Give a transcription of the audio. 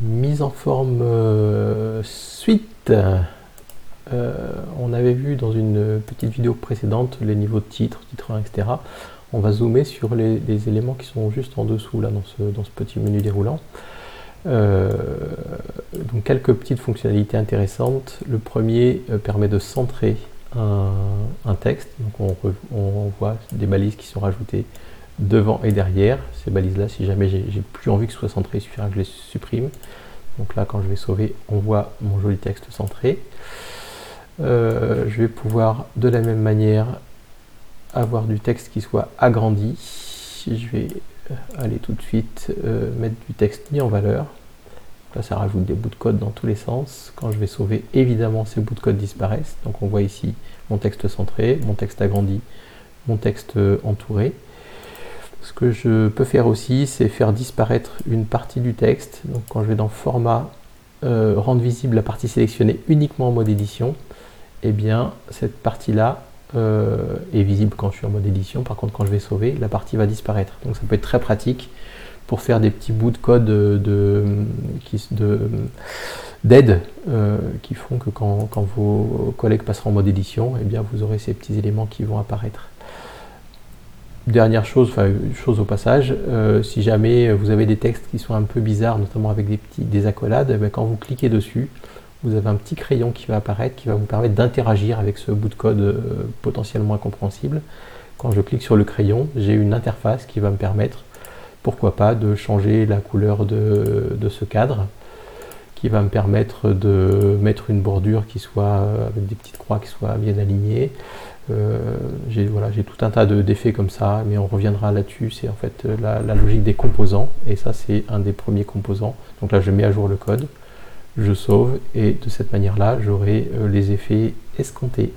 Mise en forme euh, suite. Euh, on avait vu dans une petite vidéo précédente les niveaux de titre, titre 1, etc. On va zoomer sur les, éléments qui sont juste en dessous là dans ce, dans ce petit menu déroulant. Euh, donc quelques petites fonctionnalités intéressantes. Le premier permet de centrer un, texte. Donc on, on, voit des balises qui sont rajoutées devant et derrière. Ces balises-là, si jamais j'ai plus envie que ce soit centré, il suffira que je les supprime. Donc là, quand je vais sauver, on voit mon joli texte centré. Euh, je vais pouvoir de la même manière avoir du texte qui soit agrandi. Je vais euh, aller tout de suite euh, mettre du texte mis en valeur. Là, ça rajoute des bouts de code dans tous les sens. Quand je vais sauver, évidemment, ces bouts de code disparaissent. Donc on voit ici mon texte centré, mon texte agrandi, mon texte entouré. Ce que je peux faire aussi, c'est faire disparaître une partie du texte. Donc quand je vais dans Format, euh, rendre visible la partie sélectionnée uniquement en mode édition, eh bien cette partie-là euh, est visible quand je suis en mode édition. Par contre, quand je vais sauver, la partie va disparaître. Donc ça peut être très pratique pour faire des petits bouts de code de, d'aide euh, qui font que quand, vos collègues passeront en mode édition, eh bien vous aurez ces petits éléments qui vont apparaître dernière chose, enfin chose au passage, euh, si jamais vous avez des textes qui sont un peu bizarres, notamment avec des petits des accolades, eh quand vous cliquez dessus, vous avez un petit crayon qui va apparaître, qui va vous permettre d'interagir avec ce bout de code euh, potentiellement incompréhensible. Quand je clique sur le crayon, j'ai une interface qui va me permettre, pourquoi pas, de changer la couleur de ce cadre, qui va me permettre de mettre une bordure qui soit euh, avec des petites croix qui soient bien alignées, euh, j'ai voilà, tout un tas d'effets comme ça, mais on reviendra là-dessus. C'est en fait euh, la, logique des composants, et ça c'est un des premiers composants. Donc là je mets à jour le code, je sauve, et de cette manière-là j'aurai les effets escomptés.